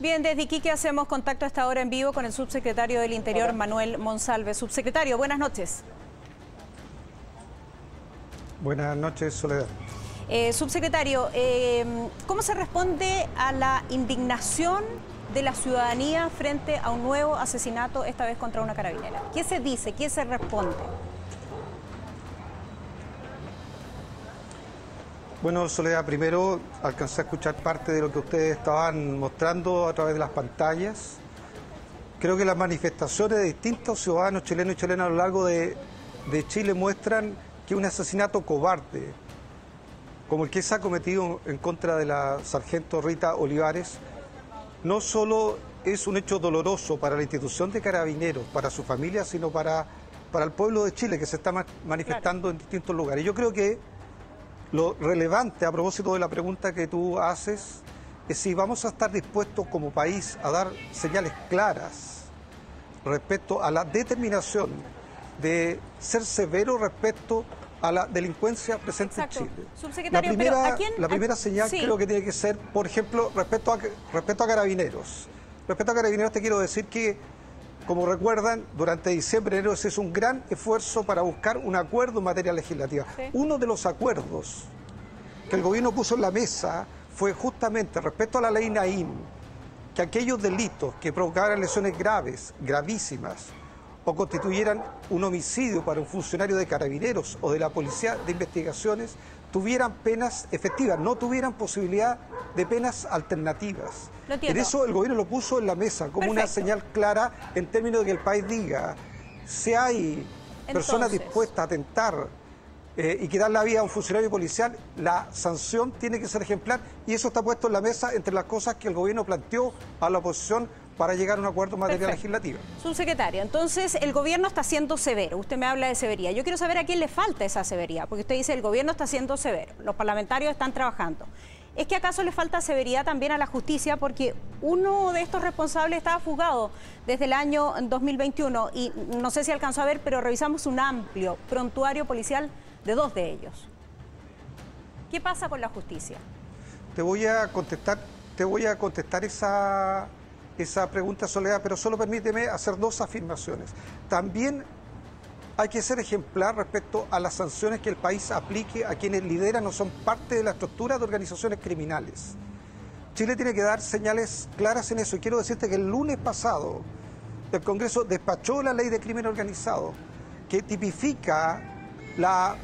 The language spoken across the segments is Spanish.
Bien, desde Iquique hacemos contacto a esta hora en vivo con el subsecretario del Interior, Manuel Monsalve. Subsecretario, buenas noches. Buenas noches, Soledad. Eh, subsecretario, eh, ¿cómo se responde a la indignación de la ciudadanía frente a un nuevo asesinato, esta vez contra una carabinera? ¿Qué se dice? ¿Qué se responde? Bueno, Soledad, primero alcancé a escuchar parte de lo que ustedes estaban mostrando a través de las pantallas. Creo que las manifestaciones de distintos ciudadanos chilenos y chilenas a lo largo de, Chile muestran que un asesinato cobarde, como el que se ha cometido en contra de la sargento Rita Olivares, no solo es un hecho doloroso para la institución de carabineros, para su familia, sino para, para el pueblo de Chile que se está manifestando en distintos lugares. Yo creo que lo relevante a propósito de la pregunta que tú haces es si vamos a estar dispuestos como país a dar señales claras respecto a la determinación de ser severo respecto a la delincuencia presente en Chile. La primera, la primera señal creo que tiene que ser, por ejemplo, respecto a, respecto a carabineros. Respecto a carabineros te quiero decir que como recuerdan, durante diciembre y enero se hizo un gran esfuerzo para buscar un acuerdo en materia legislativa. Uno de los acuerdos que el gobierno puso en la mesa fue justamente respecto a la ley Naim, que aquellos delitos que provocaran lesiones graves, gravísimas, o constituyeran un homicidio para un funcionario de carabineros o de la policía de investigaciones, tuvieran penas efectivas, no tuvieran posibilidad de penas alternativas. En eso el gobierno lo puso en la mesa como una señal clara en términos de que el país diga, si hay personas dispuestas a atentar eh, y quitar la vida a un funcionario policial, la sanción tiene que ser ejemplar y eso está puesto en la mesa entre las cosas que el gobierno planteó a la oposición para llegar a un acuerdo en materia legislativa. Subsecretario, entonces el gobierno está siendo severo. Usted me habla de severía. Yo quiero saber a quién le falta esa severía, porque usted dice el gobierno está siendo severo, los parlamentarios están trabajando. ¿Es que acaso le falta severidad también a la justicia? Porque uno de estos responsables estaba fugado desde el año 2021 y no sé si alcanzó a ver, pero revisamos un amplio prontuario policial de dos de ellos. ¿Qué pasa con la justicia? Te voy a contestar, te voy a contestar esa esa pregunta, Soledad, pero solo permíteme hacer dos afirmaciones. También hay que ser ejemplar respecto a las sanciones que el país aplique a quienes lideran o son parte de la estructura de organizaciones criminales. Chile tiene que dar señales claras en eso. Y quiero decirte que el lunes pasado el Congreso despachó la ley de crimen organizado que tipifica la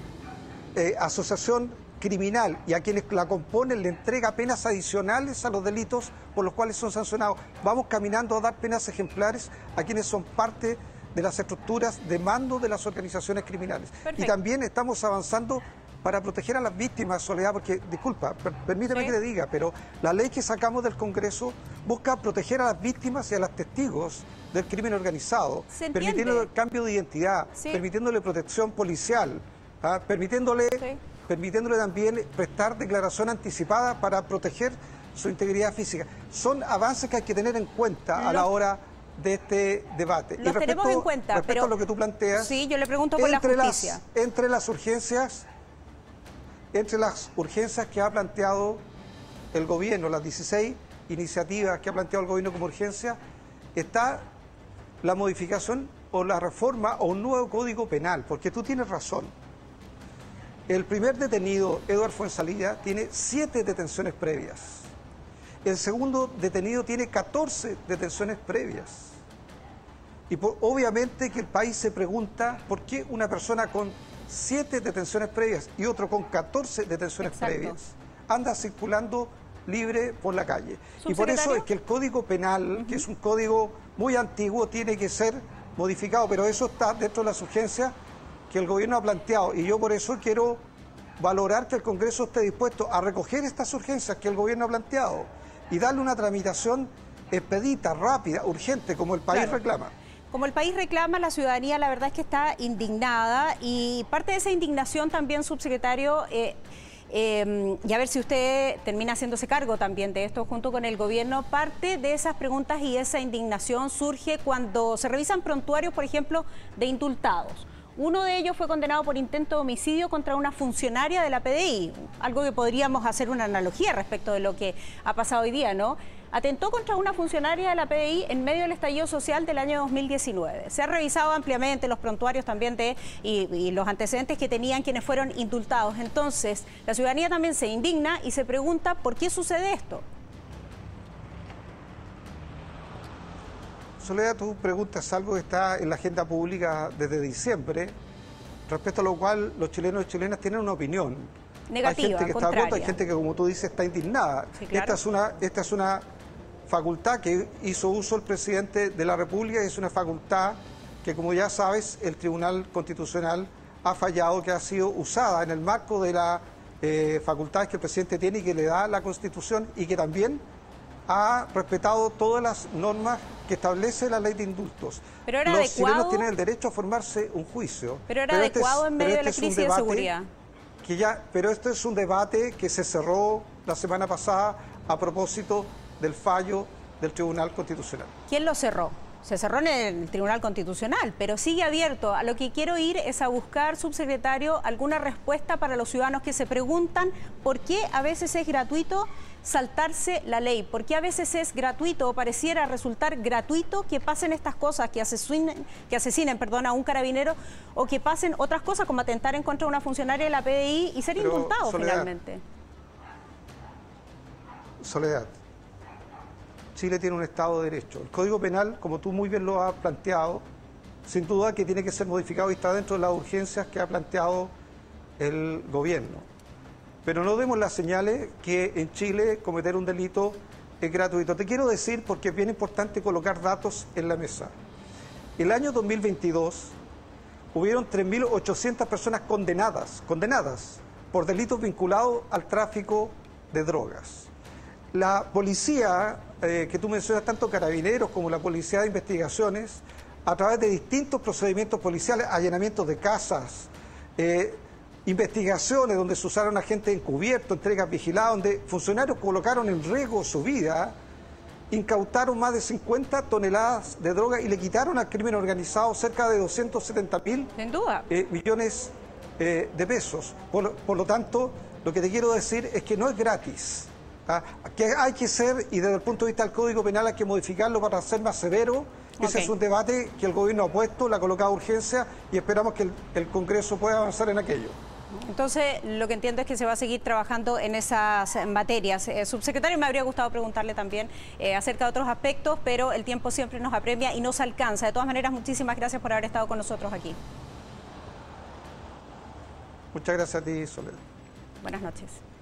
eh, asociación criminal y a quienes la componen le entrega penas adicionales a los delitos por los cuales son sancionados. Vamos caminando a dar penas ejemplares a quienes son parte de las estructuras de mando de las organizaciones criminales. Y también estamos avanzando para proteger a las víctimas, Soledad, porque, disculpa, permíteme que le diga, pero la ley que sacamos del Congreso busca proteger a las víctimas y a los testigos del crimen organizado, permitiéndole el cambio de identidad, permitiéndole protección policial, ¿ah? permitiéndole permitiéndole también prestar declaración anticipada para proteger su integridad física. Son avances que hay que tener en cuenta a la hora de este debate. Los tenemos en cuenta, respecto a lo que tú planteas. Sí, yo le pregunto por la justicia. entre las urgencias, entre las urgencias que ha planteado el gobierno, las 16 iniciativas que ha planteado el gobierno como urgencia, está la modificación o la reforma o un nuevo código penal, porque tú tienes razón. El primer detenido, Eduardo Fuensalida, tiene siete detenciones previas. El segundo detenido tiene 14 detenciones previas. Y obviamente que el país se pregunta por qué una persona con siete detenciones previas y otro con 14 detenciones previas anda circulando libre por la calle. Y por eso es que el Código Penal, que es un código muy antiguo, tiene que ser modificado, pero eso está dentro de las urgencias que el gobierno ha planteado. Y yo por eso quiero valorar que el Congreso esté dispuesto a recoger estas urgencias que el gobierno ha planteado y darle una tramitación expedita, rápida, urgente, como el país reclama. Como el país reclama, la ciudadanía la verdad es que está indignada y parte de esa indignación también, subsecretario, eh, em, y a ver si usted termina haciéndose cargo también de esto junto con el gobierno, parte de esas preguntas y esa indignación surge cuando se revisan prontuarios, por ejemplo, de indultados Uno de ellos fue condenado por intento de homicidio contra una funcionaria de la PDI, algo que podríamos hacer una analogía respecto de lo que ha pasado hoy día, ¿no? Atentó contra una funcionaria de la PDI en medio del estallido social del año 2019. Se ha revisado ampliamente los prontuarios también de y, y los antecedentes que tenían quienes fueron indultados. Entonces, la ciudadanía también se indigna y se pregunta por qué sucede esto. Soledad, tú preguntas algo que está en la agenda pública desde diciembre, respecto a lo cual los chilenos y chilenas tienen una opinión. Negativa, hay gente que está contraria. a hay gente que, como tú dices, está indignada. Sí, claro. esta, es una, esta es una facultad que hizo uso el presidente de la República y es una facultad que, como ya sabes, el Tribunal Constitucional ha fallado, que ha sido usada en el marco de las eh, facultades que el presidente tiene y que le da la Constitución y que también ha respetado todas las normas que establece la ley de indultos. Pero era Los adecuado- chilenos tienen el derecho a formarse un juicio. Pero era este adecuado en pero medio de la este es un crisis de seguridad. Que ya, pero esto es un debate que se cerró la semana pasada a propósito del fallo del Tribunal Constitucional. ¿Quién lo cerró? Se cerró en el Tribunal Constitucional, pero sigue abierto. A lo que quiero ir es a buscar, subsecretario, alguna respuesta para los ciudadanos que se preguntan por qué a veces es gratuito saltarse la ley, por qué a veces es gratuito o pareciera resultar gratuito que pasen estas cosas, que asesinen, que asesinen perdón, a un carabinero o que pasen otras cosas como atentar en contra de una funcionaria de la PDI y ser Pero, indultado Soledad, finalmente. Soledad, Chile tiene un Estado de Derecho. El Código Penal, como tú muy bien lo has planteado, sin duda que tiene que ser modificado y está dentro de las urgencias que ha planteado el gobierno. Pero no demos las señales que en Chile cometer un delito es gratuito. Te quiero decir, porque es bien importante colocar datos en la mesa. El año 2022 hubieron 3.800 personas condenadas, condenadas por delitos vinculados al tráfico de drogas. La policía, eh, que tú mencionas, tanto carabineros como la policía de investigaciones, a través de distintos procedimientos policiales, allanamientos de casas, eh, investigaciones donde se usaron agentes encubiertos, entregas vigiladas, donde funcionarios colocaron en riesgo su vida, incautaron más de 50 toneladas de droga y le quitaron al crimen organizado cerca de 270 mil eh, millones eh, de pesos. Por lo tanto, lo que te quiero decir es que no es gratis. ¿Ah? Que hay que ser, y desde el punto de vista del Código Penal hay que modificarlo para ser más severo. Ese es un debate que el gobierno ha puesto, le ha colocado urgencia y esperamos que el, el Congreso pueda avanzar en aquello. Entonces, lo que entiendo es que se va a seguir trabajando en esas materias. Eh, subsecretario, me habría gustado preguntarle también eh, acerca de otros aspectos, pero el tiempo siempre nos apremia y nos alcanza. De todas maneras, muchísimas gracias por haber estado con nosotros aquí. Muchas gracias a ti, Soledad. Buenas noches.